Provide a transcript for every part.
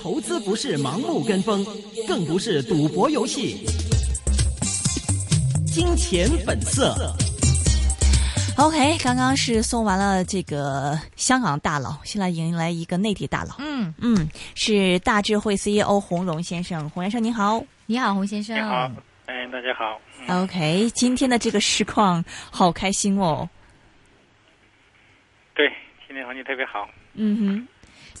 投资不是盲目跟风，更不是赌博游戏。金钱本色。OK，刚刚是送完了这个香港大佬，现在迎来一个内地大佬。嗯，嗯，是大智慧 CEO 洪荣先生，洪先生您好。你好，洪先生。你好，哎，大家好。嗯 OK，今天的这个实况好开心哦。对，今天行情特别好。嗯哼。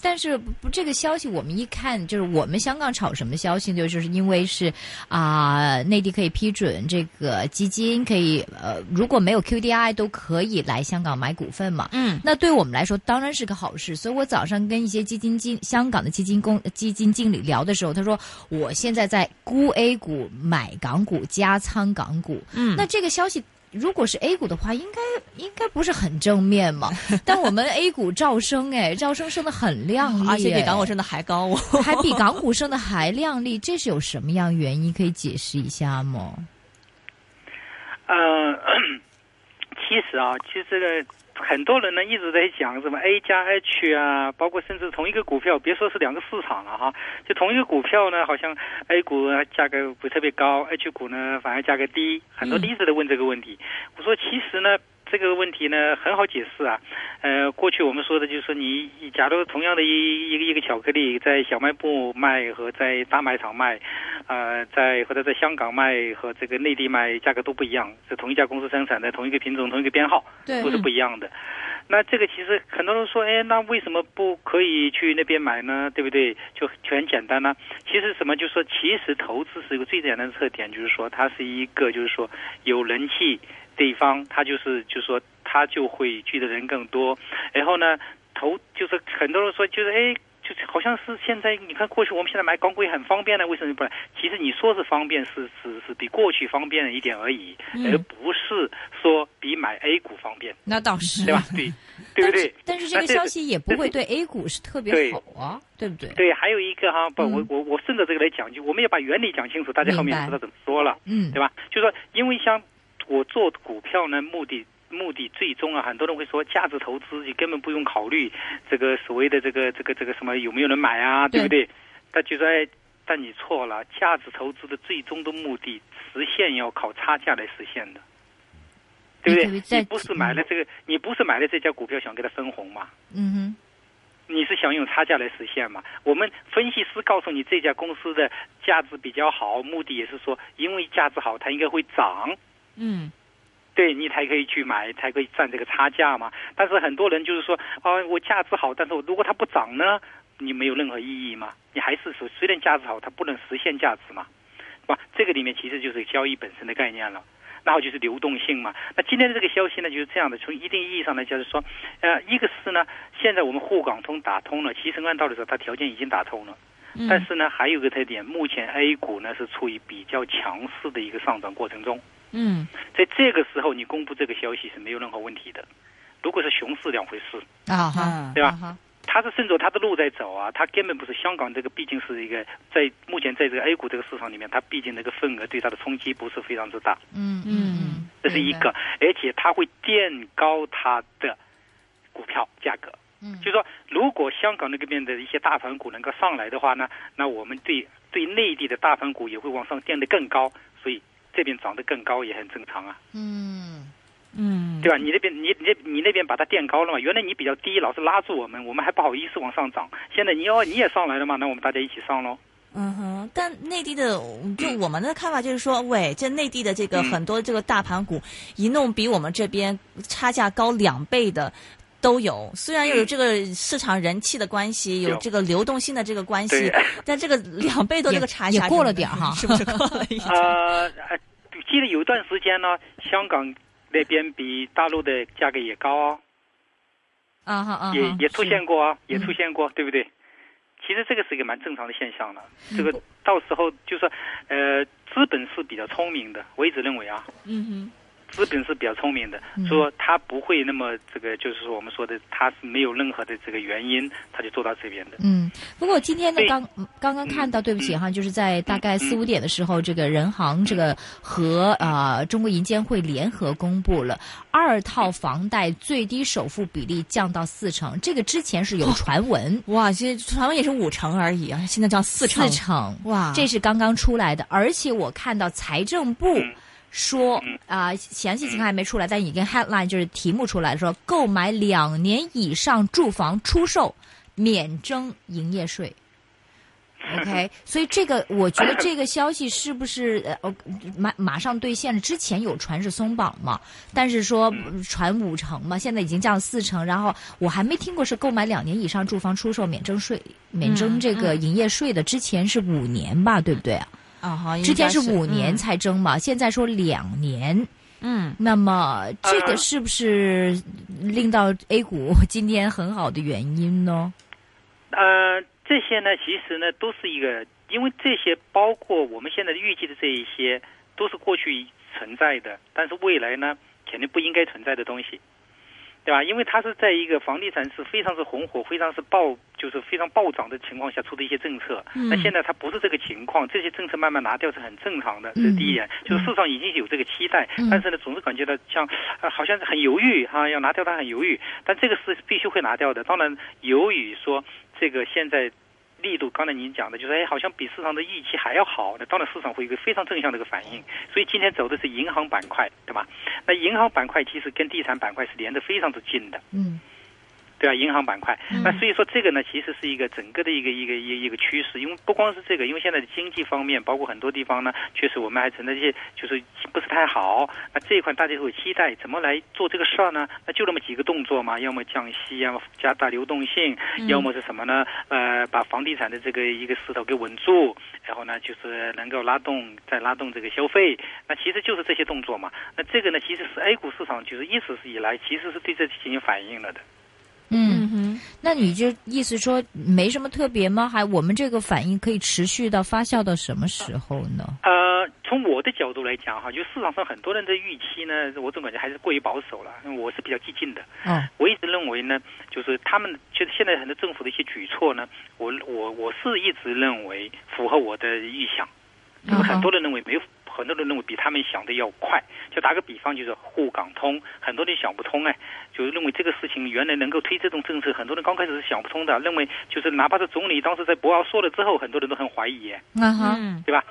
但是不，这个消息我们一看，就是我们香港炒什么消息呢？就是因为是啊、内地可以批准这个基金可以呃，如果没有 QDII 都可以来香港买股份嘛。嗯，那对我们来说当然是个好事。所以我早上跟一些基金经香港的基金公基金经理聊的时候，他说我现在在估 A 股买港股加仓港股。嗯那这个消息。如果是 A 股的话，应该应该不是很正面嘛？但我们 A 股照升，哎，照升升的很亮丽，而且比港股哎升的还高哦。还比港股升的还亮丽，这是有什么样原因？可以解释一下吗？呃，其实啊，其实这个很多人呢一直在讲什么 A 加 H 啊，包括甚至同一个股票，别说是两个市场了哈，就同一个股票呢，好像 A 股价格不特别高，H 股呢反而价格低，很多嗯一直在问这个问题。我说其实呢。这个问题呢很好解释啊，呃，过去我们说的就是说你，假如同样的一一个一个巧克力在小卖部卖和在大卖场卖，呃，在或者在香港卖和这个内地卖价格都不一样，是同一家公司生产的同一个品种同一个编号对都是不一样的。那这个其实很多人说，哎，那为什么不可以去那边买呢？对不对？就就很简单呢、其实什么，就是说，其实投资是一个最简单的特点，就是说它是一个，就是说有人气地方，他就是就是说他就会聚的人更多。然后呢，投就是很多人说，就是哎。就是好像是现在，你看过去我们现在买港股也很方便呢，为什么不来？其实你说是方便，是是是比过去方便了一点而已，嗯而不是说比买 A 股方便。那倒是，对吧？对，对不对？但是这个消息也不会对 A 股是特别好啊，对不对？对，还有一个哈，不，嗯我我我顺着这个来讲，就我们要把原理讲清楚，大家后面知道怎么说了，嗯对吧？就说因为像我做股票呢，目的目的最终啊，很多人会说价值投资，你根本不用考虑这个所谓的这个这个这个什么有没有人买啊，对不对？但就说哎，但你错了，价值投资的最终的目的实现要靠差价来实现的。对不对？你不是买了这个，你不是买了这家股票想给它分红嘛？嗯哼，你是想用差价来实现嘛？我们分析师告诉你这家公司的价值比较好，目的也是说，因为价值好，它应该会涨，嗯对你才可以去买，才可以赚这个差价嘛。但是很多人就是说，啊，我价值好，但是我如果它不涨呢，你没有任何意义嘛？你还是说，虽然价值好，它不能实现价值嘛，是吧？这个里面其实就是交易本身的概念了。然后就是流动性嘛。那今天的这个消息呢，就是这样的。从一定意义上来讲，就是说，呃，一个是呢，现在我们沪港通打通了，其实按道理说，它条件已经打通了。嗯但是呢，还有一个特点，目前 A 股呢是处于比较强势的一个上涨过程中。嗯。在这个时候，你公布这个消息是没有任何问题的。如果是熊市两回事，啊哈，啊对吧？啊哈。他是顺着他的路在走啊，他根本不是香港这个，毕竟是一个在目前在这个 A 股这个市场里面，它毕竟那个份额对它的冲击不是非常之大。嗯嗯这是一个，而且它会垫高它的股票价格。嗯。就是说，如果香港那个边的一些大盘股能够上来的话呢，那我们对对内地的大盘股也会往上垫得更高，所以这边涨得更高也很正常啊，嗯嗯，对吧？你那边你你你那边把它垫高了嘛，原来你比较低，老是拉住我们，我们还不好意思往上涨，现在你要你也上来了嘛，那我们大家一起上喽。嗯哼，但内地的就我们的看法就是说，喂，这内地的这个嗯很多这个大盘股一弄比我们这边差价高两倍的。都有，虽然有这个市场人气的关系，有有。这个流动性的这个关系，但这个两倍多这个差价也过了点儿哈。是不是过了一点？呃，呃记得有一段时间呢，香港那边比大陆的价格也高哦。啊哈啊，也也出现过啊，也嗯出现过，对不对？其实这个是一个蛮正常的现象了。嗯这个到时候就是说，呃，资本是比较聪明的，我一直认为啊，嗯资本是比较聪明的，嗯。说他不会那么这个，就是说我们说的，他是没有任何的这个原因，他就做到这边的。嗯，不过今天呢，刚刚刚看到，对不起嗯哈，就是在大概四五点的时候，这个人行这个和呃中国银监会联合公布了二套房贷最低首付比例降到四成，这个之前是有传闻。哇，这传闻也是五成而已啊，现在降四成，四成，哇。这是刚刚出来的，而且我看到财政部嗯说啊、详细情况还没出来，但已经 headline 就是题目出来了，说购买两年以上住房出售免征营业税。OK，所以这个我觉得这个消息是不是呃呃马马上兑现了？之前有传是松绑嘛，但是说呃传五成嘛，现在已经降四成，然后我还没听过是购买两年以上住房出售免征税、免征这个营业税的，之前是五年吧，对不对啊？之前是五年才征嘛，现在说两年。嗯，那么这个呃是不是令到 A 股 今天很好的原因呢？呃，这些呢，其实呢都是一个，因为这些包括我们现在预计的这一些，都是过去存在的，但是未来呢肯定不应该存在的东西，对吧？因为它是在一个房地产是非常是红火、非常是暴，就是非常暴涨的情况下出的一些政策。嗯那现在它不是这个情况，这些政策慢慢拿掉是很正常的，这嗯是第一点。就是市场已经有这个期待，嗯但是呢，总是感觉到像呃好像很犹豫哈、要拿掉它很犹豫，但这个是必须会拿掉的。当然，由于说这个现在。力度，刚才您讲的，就是哎，好像比市场的预期还要好，那当然市场会有一个非常正向的一个反应。所以今天走的是银行板块，对吧？那银行板块其实跟地产板块是连得非常之近的，嗯对啊？银行板块，嗯那所以说这个呢，其实是一个整个的一个一个一个一个趋势。因为不光是这个，因为现在的经济方面，包括很多地方呢，确实我们还存在一些就是不是太好。那这一块大家会期待怎么来做这个事儿呢？那就那么几个动作嘛，要么降息，要么加大流动性，要么是什么呢？呃，把房地产的这个一个势头给稳住，然后呢，就是能够拉动再拉动这个消费。那其实就是这些动作嘛。那这个呢，其实是 A 股市场就是一直以来其实是对这进行反应了的。嗯，哼，那你就意思说没什么特别吗？还我们这个反应可以持续到发酵到什么时候呢？呃，从我的角度来讲哈，就市场上很多人的预期呢，我总感觉还是过于保守了。因为我是比较激进的，嗯，我一直认为呢，就是他们就是现在很多政府的一些举措呢，我我我是一直认为符合我的预想，就是很多人认为没有。很多人认为比他们想的要快，就打个比方，就是沪港通，很多人想不通哎，就是认为这个事情原来能够推这种政策，很多人刚开始是想不通的，认为就是哪怕是总理当时在博鳌说了之后，很多人都很怀疑嗯对吧？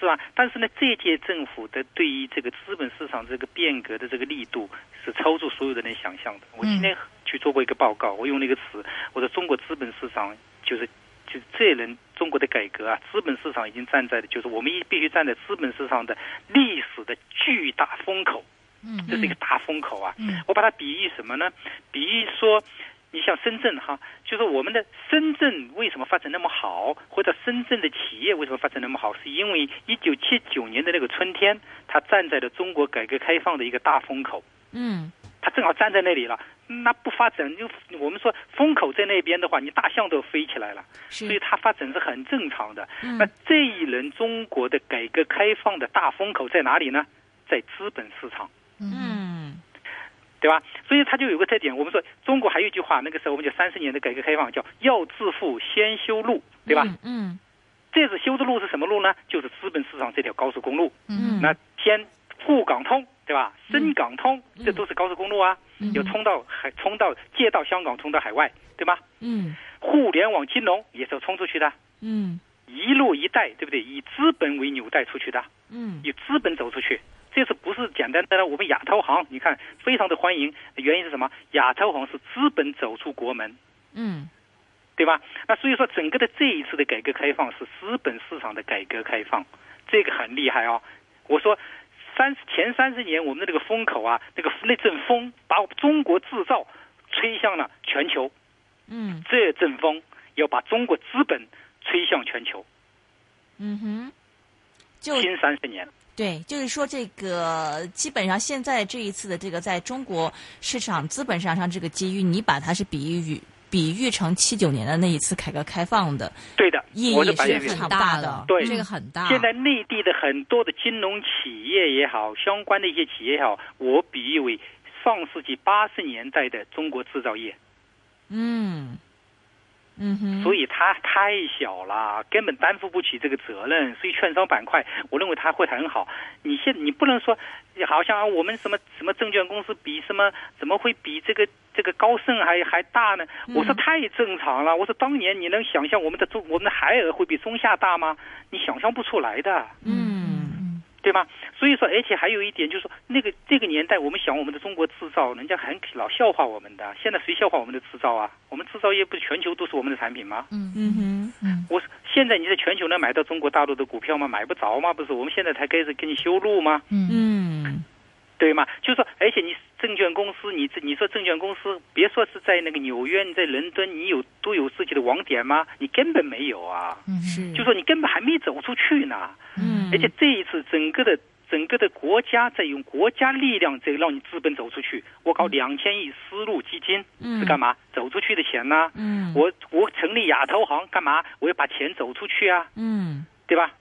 是吧？但是呢，这届政府的对于这个资本市场这个变革的这个力度是超出所有的人想象的。我今天去做过一个报告，我用那个词，我说中国资本市场就是就这人中国的改革啊，资本市场已经站在的，就是我们一必须站在资本市场的历史的巨大风口，嗯这是一个大风口啊。嗯我把它比喻什么呢？比喻说，你像深圳哈，就是我们的深圳为什么发展那么好，或者深圳的企业为什么发展那么好，是因为一九七九年的那个春天，它站在了中国改革开放的一个大风口，嗯它正好站在那里了。那不发展，就我们说风口在那边的话，你大象都飞起来了，所以是，它发展是很正常的。嗯那这一轮中国的改革开放的大风口在哪里呢？在资本市场。嗯嗯对吧？所以它就有个特点。我们说中国还有一句话，那个时候我们就三十年的改革开放叫“要致富先修路”，对吧？嗯这次修的路是什么路呢？就是资本市场这条高速公路。嗯那先沪港通，对吧？深港通，嗯这都是高速公路啊，嗯有冲到海，冲到借到香港，冲到海外，对吧？嗯互联网金融也是要冲出去的，嗯一路一带，对不对？以资本为纽带出去的。嗯以资本走出去。这次不是简单的，我们亚投行，你看非常的欢迎，原因是什么？亚投行是资本走出国门，嗯对吧？那所以说，整个的这一次的改革开放是资本市场的改革开放，这个很厉害哦。我说三前三十年我们的这个风口啊，那个那阵风把中国制造吹向了全球，嗯这阵风要把中国资本吹向全球，嗯哼，就新三十年。对，就是说这个基本上现在这一次的这个在中国市场资本市场上这个机遇，你把它是比喻比喻成七九年的那一次改革开放的，对的，意义我是很大大的。对这个很大。现在内地的很多的金融企业也好，相关的一些企业也好，我比喻为上世纪八十年代的中国制造业，嗯嗯哼，所以它太小了，根本担负不起这个责任。所以券商板块，我认为它会很好。你现你不能说，好像啊我们什么什么证券公司比什么怎么会比这个这个高盛还还大呢？我说太正常了。我说当年你能想象我们的中我们的海尔会比松下大吗？你想象不出来的。嗯对吧？所以说，而且还有一点就是说，那个这个年代，我们想我们的中国制造，人家很老笑话我们的。现在谁笑话我们的制造啊？我们制造业不是全球都是我们的产品吗？嗯嗯哼，嗯我现在你在全球能买到中国大陆的股票吗？买不着吗？不是，我们现在才开始给你修路吗？嗯嗯对吗？就是说，而且你证券公司，你这你说证券公司，别说是在那个纽约，你在伦敦，你有都有自己的网点吗？你根本没有啊！嗯是，就说你根本还没走出去呢。嗯，而且这一次整个的整个的国家在用国家力量在让你资本走出去。我搞两千亿丝路基金嗯是干嘛？走出去的钱呢？嗯我我成立亚投行干嘛？我要把钱走出去啊，嗯对吧？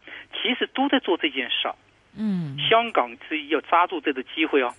其实都在做这件事儿。嗯香港是要抓住这个机会哦。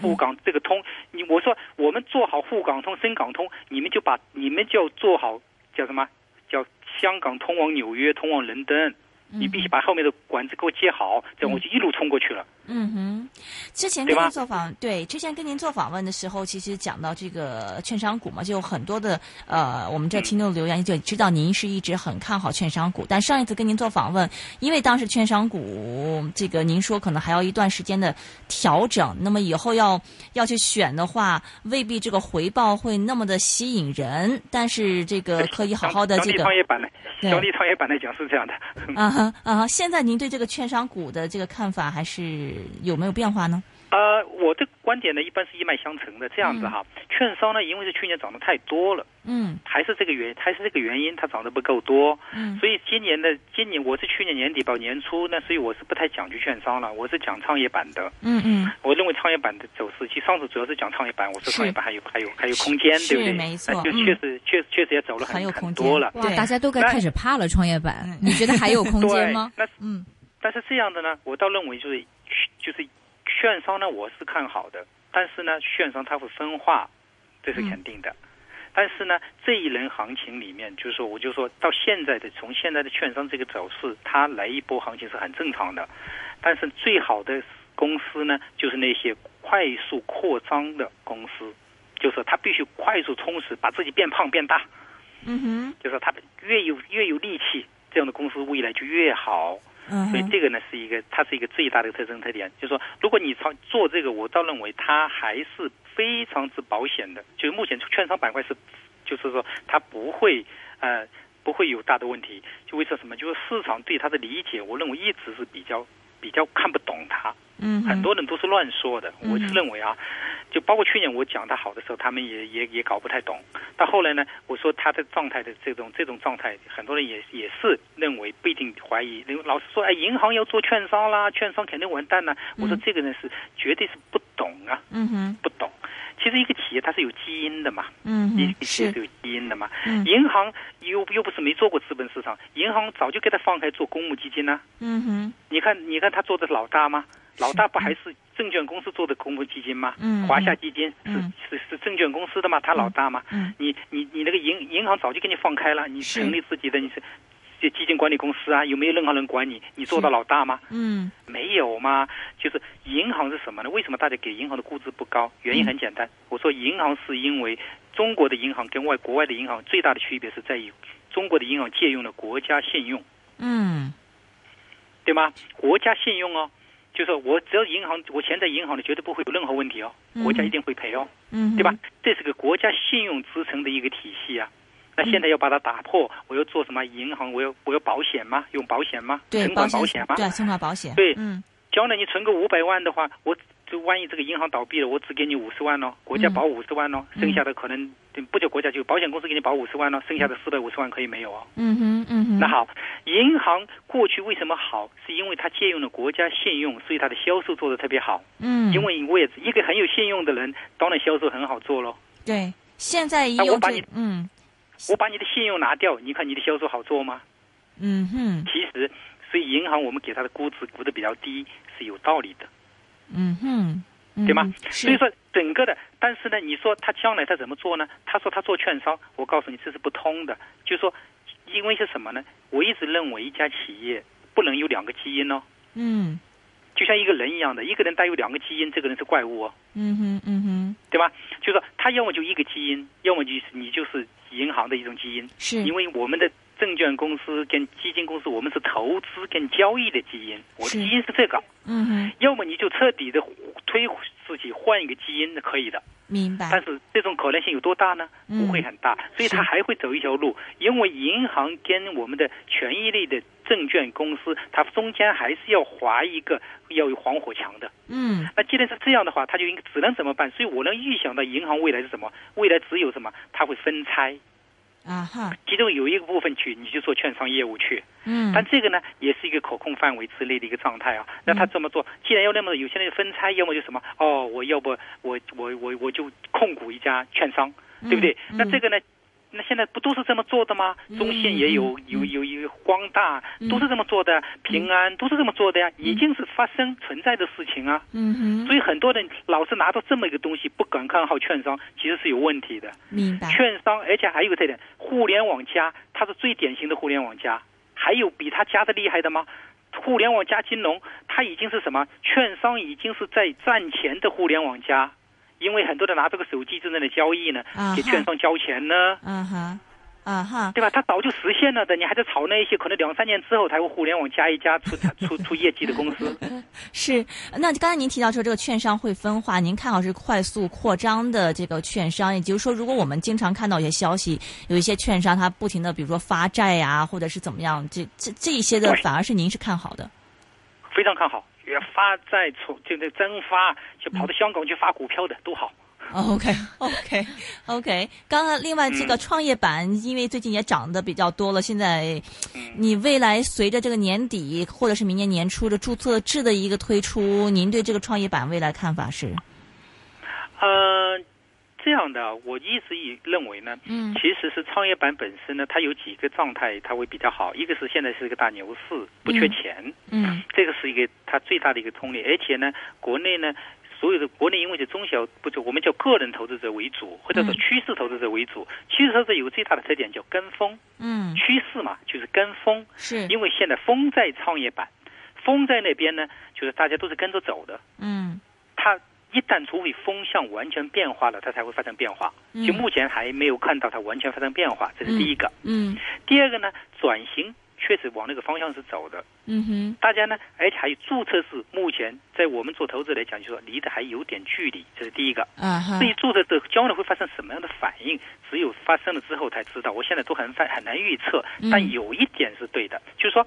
沪港这个通，你我说我们做好沪港通、深港通，你们就把你们就要做好叫什么？叫香港通往纽约、通往伦敦，你必须把后面的管子给我接好，这样我就一路冲过去了。嗯哼，之前跟您做访对，之前跟您做访问的时候，其实讲到这个券商股嘛，就有很多的呃，我们这听众留言就知道您是一直很看好券商股，但上一次跟您做访问，因为当时券商股这个您说可能还要一段时间的调整，那么以后要要去选的话，未必这个回报会那么的吸引人，但是这个可以好好的这个地创业板来，对祥地创业板来讲是这样的。啊哈啊哈，现在您对这个券商股的这个看法还是有没有变化呢？呃，我的观点呢，一般是一脉相承的。这样子哈，券商呢，因为是去年涨得太多了，嗯还是这个原还是这个原因，它涨得不够多。嗯所以今年的今年我是去年年底到年初呢，所以我是不太讲究券商了，我是讲创业板的。嗯嗯。我认为创业板的走势，其实上次主要是讲创业板，我说创业板还有还有还有空间，对不对？没错那就嗯确实确确实也走了很很有空间多了。哇，对大家都该开始怕了创业板嗯，你觉得还有空间 对吗？，那嗯但是这样的呢，我倒认为就是就是券商呢，我是看好的，但是呢，券商它会分化，这是肯定的。但是呢，这一轮行情里面，就是说，我就说到现在的，从现在的券商这个走势，它来一波行情是很正常的。但是最好的公司呢，就是那些快速扩张的公司，就是它必须快速充实，把自己变胖变大，嗯哼，就是它越有越有力气，这样的公司未来就越好。所以这个呢是一个，它是一个最大的特征特点，就是说，如果你操做这个，我倒认为它还是非常之保险的。就是目前券商板块是，就是说它不会呃不会有大的问题。就为什么？就是市场对它的理解，我认为一直是比较比较看不懂它。嗯，很多人都是乱说的。我是认为啊，就包括去年我讲他好的时候，他们也也也搞不太懂。到后来呢，我说他的状态的这种这种状态，很多人也也是认为不一定怀疑。老是说哎，银行要做券商啦，券商肯定完蛋啦。我说嗯这个人是绝对是不懂啊，嗯哼，不懂。其实一个企业它是有基因的嘛，嗯，一个企业是是，有基因的嘛。嗯银行又又不是没做过资本市场，银行早就给他放开做公募基金呢、嗯哼，你看，你看他做的老大吗？老大不还是证券公司做的公募基金吗？嗯华夏基金是、嗯是是证券公司的吗？他老大吗？嗯你你你那个银银行早就给你放开了，你成立自己的你是这基金管理公司啊？有没有任何人管你？你做到老大吗？嗯没有吗？就是银行是什么呢？为什么大家给银行的估值不高？原因很简单，我说银行是因为中国的银行跟外国外的银行最大的区别是在于中国的银行借用了国家信用。嗯对吗？国家信用哦，就是我只要银行我钱在银行里，绝对不会有任何问题哦，嗯国家一定会赔哦，嗯，对吧？？这是个国家信用支撑的一个体系啊。那现在要把它打破，我要做什么？银行我要我要保险吗？用保险吗？对，存款保险吗？对，存款保险，对嗯将来你存个五百万的话，我就万一这个银行倒闭了，我只给你五十万哦，国家嗯保五十万哦，嗯剩下的可能不叫国家就保险公司给你保五十万哦，剩下的四百五十万可以没有哦。嗯哼嗯哼，那好，银行过去为什么好？是因为它借用了国家信用，所以它的销售做得特别好。嗯，因为我也一个很有信用的人，当然销售很好做咯。对，现在用这那我把你嗯我把你的信用拿掉，你看你的销售好做吗？嗯哼，其实，所以银行我们给它的估值估的比较低是有道理的，嗯哼，嗯对吗？所以说整个的，但是呢，你说他将来他怎么做呢？他说他做券商，我告诉你这是不通的。就是说，因为是什么呢？我一直认为一家企业不能有两个基因哦，嗯就像一个人一样的，一个人带有两个基因，这个人是怪物哦，嗯哼嗯哼，对吧？就是说他要么就一个基因，要么就是你就是银行的一种基因，是因为我们的。证券公司跟基金公司，我们是投资跟交易的基因，我的基因是这个。嗯哼，要么你就彻底的推自己换一个基因，可以的。明白但，是这种可能性有多大呢？嗯不会很大，所以它还会走一条路。因为银行跟我们的权益类的证券公司，它中间还是要划一个要有防火墙的。嗯那既然是这样的话，它就应该只能怎么办？所以我能预想到银行未来是什么？未来只有什么？它会分拆，啊哈，其中有一个部分去你就做券商业务去。嗯但这个呢，也是一个可控范围之内的一个状态啊。那他这么做，既然要那么有些人分拆，要么就什么哦，我要不我我我我就控股一家券商，对不对？嗯那这个呢？那现在不都是这么做的吗？嗯中信也有嗯有有有光大嗯都是这么做的，平安都是这么做的呀，已经是发生存在的事情啊。嗯哼，所以很多人老是拿到这么一个东西，不敢看好券商，其实是有问题的。明白，券商，而且还有一个特点，互联网加，它是最典型的互联网加。还有比它加的厉害的吗？互联网加金融，它已经是什么？券商已经是在赚钱的互联网加，因为很多人拿这个手机正在那交易呢给券商交钱呢，啊哈，啊哈，对吧？它早就实现了的，你还在炒那些可能两三年之后才会互联网加一加出 出出业绩的公司。是。那刚才您提到说这个券商会分化，您看好是快速扩张的这个券商，也就是说，如果我们经常看到一些消息，有一些券商它不停的，比如说发债呀、或者是怎么样，这这这一些的，反而是您是看好的。非常看好，也发债从就那增发，就跑到香港去发股票的都好。OK OK OK，刚刚另外这个创业板，因为最近也涨得比较多了，现在你未来随着这个年底或者是明年年初的注册制的一个推出，您对这个创业板未来看法是？呃，这样的，我一直以认为呢，嗯其实是创业板本身呢，它有几个状态它会比较好。一个是现在是一个大牛市，不缺钱，嗯这个是一个它最大的一个通力。而且呢，国内呢，所有的国内因为是中小不就我们叫个人投资者为主，或者说嗯趋势投资者为主。趋势投资者有个最大的特点叫跟风，嗯，趋势嘛就是跟风。是，因为现在风在创业板，风在那边呢，就是大家都是跟着走的。嗯它一旦除非风向完全变化了，它才会发生变化。嗯就目前还没有看到它完全发生变化，这是第一个。嗯第二个呢，转型确实往那个方向是走的。嗯哼大家呢，而且还有注册制，目前在我们做投资来讲，就说离得还有点距离，这是第一个。啊哈至于注册制将来会发生什么样的反应，只有发生了之后才知道。我现在都很反很难预测嗯，但有一点是对的，就是说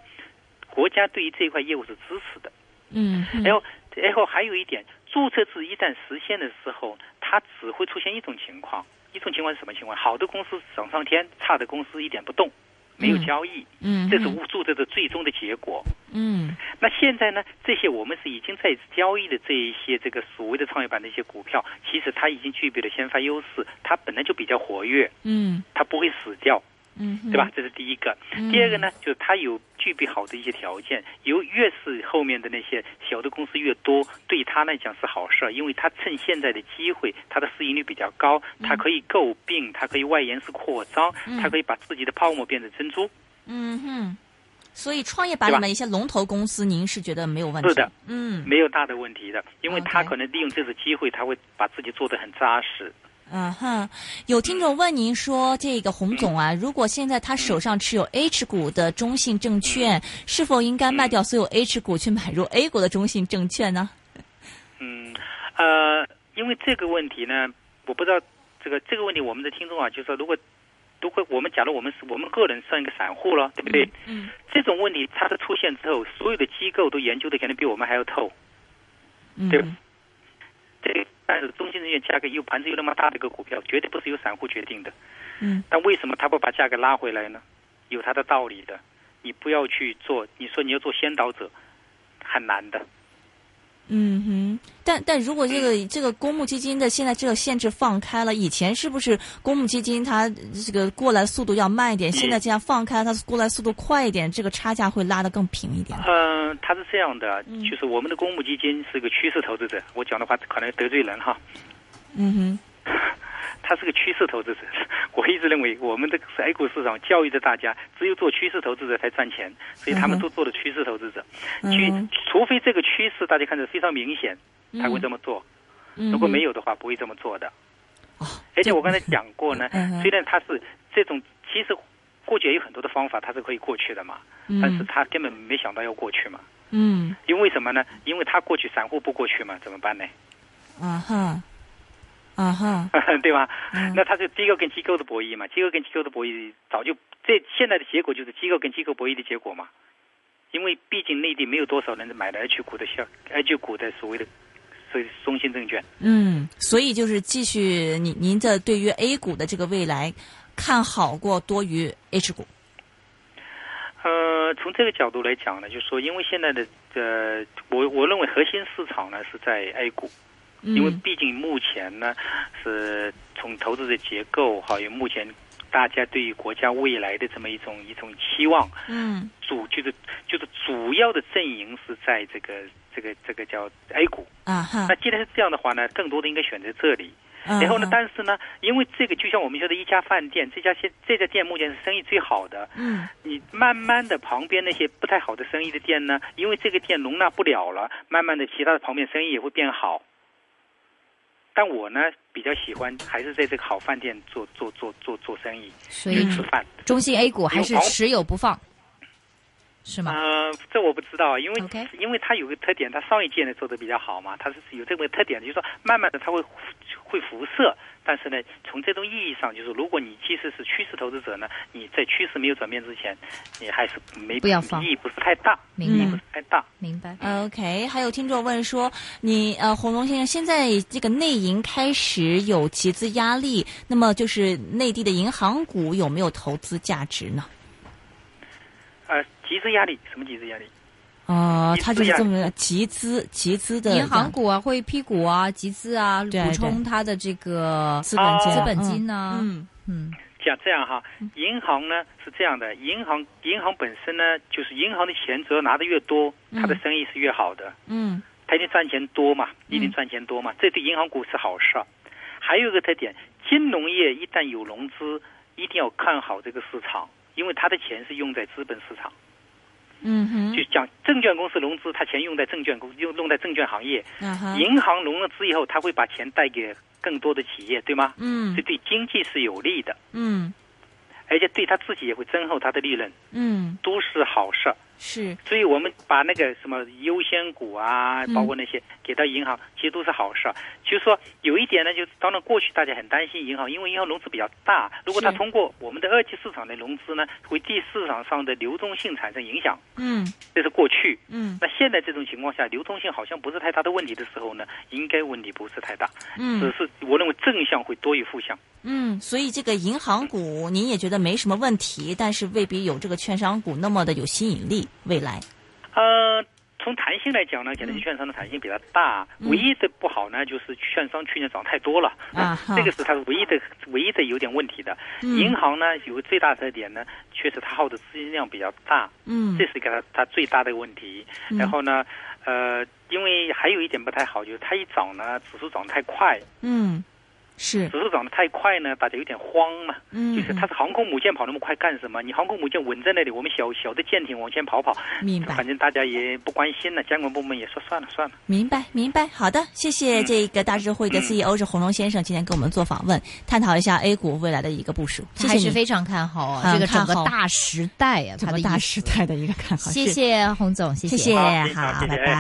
国家对于这一块业务是支持的。嗯然后，然后还有一点，注册制一旦实现的时候，它只会出现一种情况，一种情况是什么情况？好的公司涨上天，差的公司一点不动，没有嗯交易，嗯这是无注册的最终的结果。嗯那现在呢，这些我们是已经在交易的这一些这个所谓的创业板的一些股票，其实它已经具备了先发优势，它本来就比较活跃，嗯它不会死掉。嗯对吧？？这是第一个。嗯第二个呢，就是它有具备好的一些条件，由越是后面的那些小的公司越多，对它来讲是好事儿，因为它趁现在的机会，它的市盈率比较高，它可以诟病，它可以外延式扩张，嗯它可以把自己的泡沫变成珍珠。嗯哼。所以创业板里面一些龙头公司，您是觉得没有问题？是的，嗯没有大的问题的，因为他可能利用这次机会，他会把自己做得很扎实。嗯哼，有听众问您说，这个洪总啊，如果现在他手上持有 H 股的中信证券，是否应该卖掉所有 H 股去买入 A 股的中信证券呢？嗯，呃，因为这个问题呢，我不知道这个这个问题，我们的听众啊，就是说，如果如果我们假如我们是我们个人算一个散户了，对不对？嗯这种问题它的出现之后，所有的机构都研究的可能比我们还要透。嗯对这个但是中信证券价格又盘子又那么大的一个股票，绝对不是由散户决定的。嗯但为什么他不把价格拉回来呢？有他的道理的。你不要去做，你说你要做先导者，很难的。嗯哼，但但如果这个这个公募基金的现在这个限制放开了，以前是不是公募基金它这个过来速度要慢一点？现在这样放开，它过来速度快一点，这个差价会拉得更平一点。嗯，它是这样的，嗯就是我们的公募基金是个趋势投资者，我讲的话可能得罪人哈。嗯哼，他是个趋势投资者，我一直认为我们这个 A 股市场教育着大家，只有做趋势投资者才赚钱，所以他们都做了趋势投资者。嗯去，除非这个趋势大家看着非常明显，才会这么做。嗯如果没有，的话，不会这么做的。哦而且我刚才讲过呢 嗯，虽然它是这种，其实过去也有很多的方法，它是可以过去的嘛，但是嗯他根本没想到要过去嘛。嗯因为什么呢？因为他过去，散户不过去嘛，怎么办呢？啊哈啊哈，对吧？嗯那他是机构跟机构的博弈嘛，机构跟机构的博弈早就这现在的结果就是机构跟机构博弈的结果嘛。因为毕竟内地没有多少人买了 H 股的销 H 股的所谓的所谓中信证券。嗯，所以就是继续您您的对于 A 股的这个未来看好过多于 H 股。呃，从这个角度来讲呢，就是说，因为现在的呃，我我认为核心市场呢是在 A 股，因为嗯毕竟目前呢是从投资的结构还有目前大家对于国家未来的这么一种一种期望，嗯主就是就是主要的阵营是在这个这个这个叫 A 股。啊哈那，既然是这样的话呢，更多的应该选择这里。然然后呢，但是呢，因为这个就像我们说的一家饭店，这家现这家店目前是生意最好的，嗯你慢慢的旁边那些不太好的生意的店呢，因为这个店容纳不了了，慢慢的其他的旁边生意也会变好。但我呢比较喜欢还是在这个好饭店做做做做做生意，所以去吃饭。中信 A 股还是持有不放，是吗？呃，这我不知道，因为因为它有个特点，它上一届呢做的比较好嘛，它是有这个特点，就是说慢慢的它会会辐射，但是呢，从这种意义上，就是如果你即使是趋势投资者呢，你在趋势没有转变之前，你还是没不要放意义不是太大，明白意义不是太大。明白。OK，还有听众问说，你呃，洪龙先生，现在这个内银开始有集资压力，那么就是内地的银行股有没有投资价值呢？呃，集资压力，什么集资压力？呃，集资他就是这么集资集资的银行股啊，会批股啊，集资啊，补充它的这个资本金、哦资本金呢。嗯嗯像这样哈，银行呢是这样的，银行银行本身呢，就是银行的钱只要拿的越多，它的嗯生意是越好的。嗯它一定赚钱多嘛，一定赚钱多嘛，这对银行股是好事儿。还有一个特点，金融业一旦有融资，一定要看好这个市场，因为他的钱是用在资本市场。嗯哼，就讲证券公司融资，他钱用在证券公用用在证券行业，啊哈，银行融了资以后，他会把钱贷给更多的企业，对吗？嗯。这对经济是有利的，嗯。而且对他自己也会增厚他的利润，嗯，都是好事儿。是所以我们把那个什么优先股啊，嗯包括那些给到银行，其实都是好事儿。就是说有一点呢，就当然过去大家很担心银行，因为银行融资比较大，如果它通过我们的二级市场的融资呢，会对市场上的流动性产生影响，嗯这是过去。嗯那现在这种情况下，流动性好像不是太大的问题的时候呢，应该问题不是太大，嗯只嗯是我认为正向会多于负向。嗯，所以这个银行股您也觉得没什么问题，但是未必有这个券商股那么的有吸引力。未来，呃，从弹性来讲呢，可能是券商的弹性比较大。嗯。唯一的不好呢，就是券商去年涨太多了，啊哈。这个是它唯一的唯一的有点问题的。嗯。银行呢，有个最大特点呢，确实它耗的资金量比较大，嗯。这是一个它它最大的问题。嗯。然后呢，呃，因为还有一点不太好，就是它一涨呢，指数涨得太快，嗯是指数涨得太快呢，大家有点慌嘛。嗯就是它是航空母舰跑那么快干什么？你航空母舰稳在那里，我们小小的舰艇往前跑跑，明白反正大家也不关心了，监管部门也说算了算了。明白明白，好的，谢谢嗯这个大智慧的 CEO 是洪龙先生，今天跟我们做访问，探讨一下 A 股未来的一个部署。还是非常看好啊，这个整个大时代啊，整个大时代的一个看好。谢谢洪总，谢谢谢，好好，谢谢拜拜。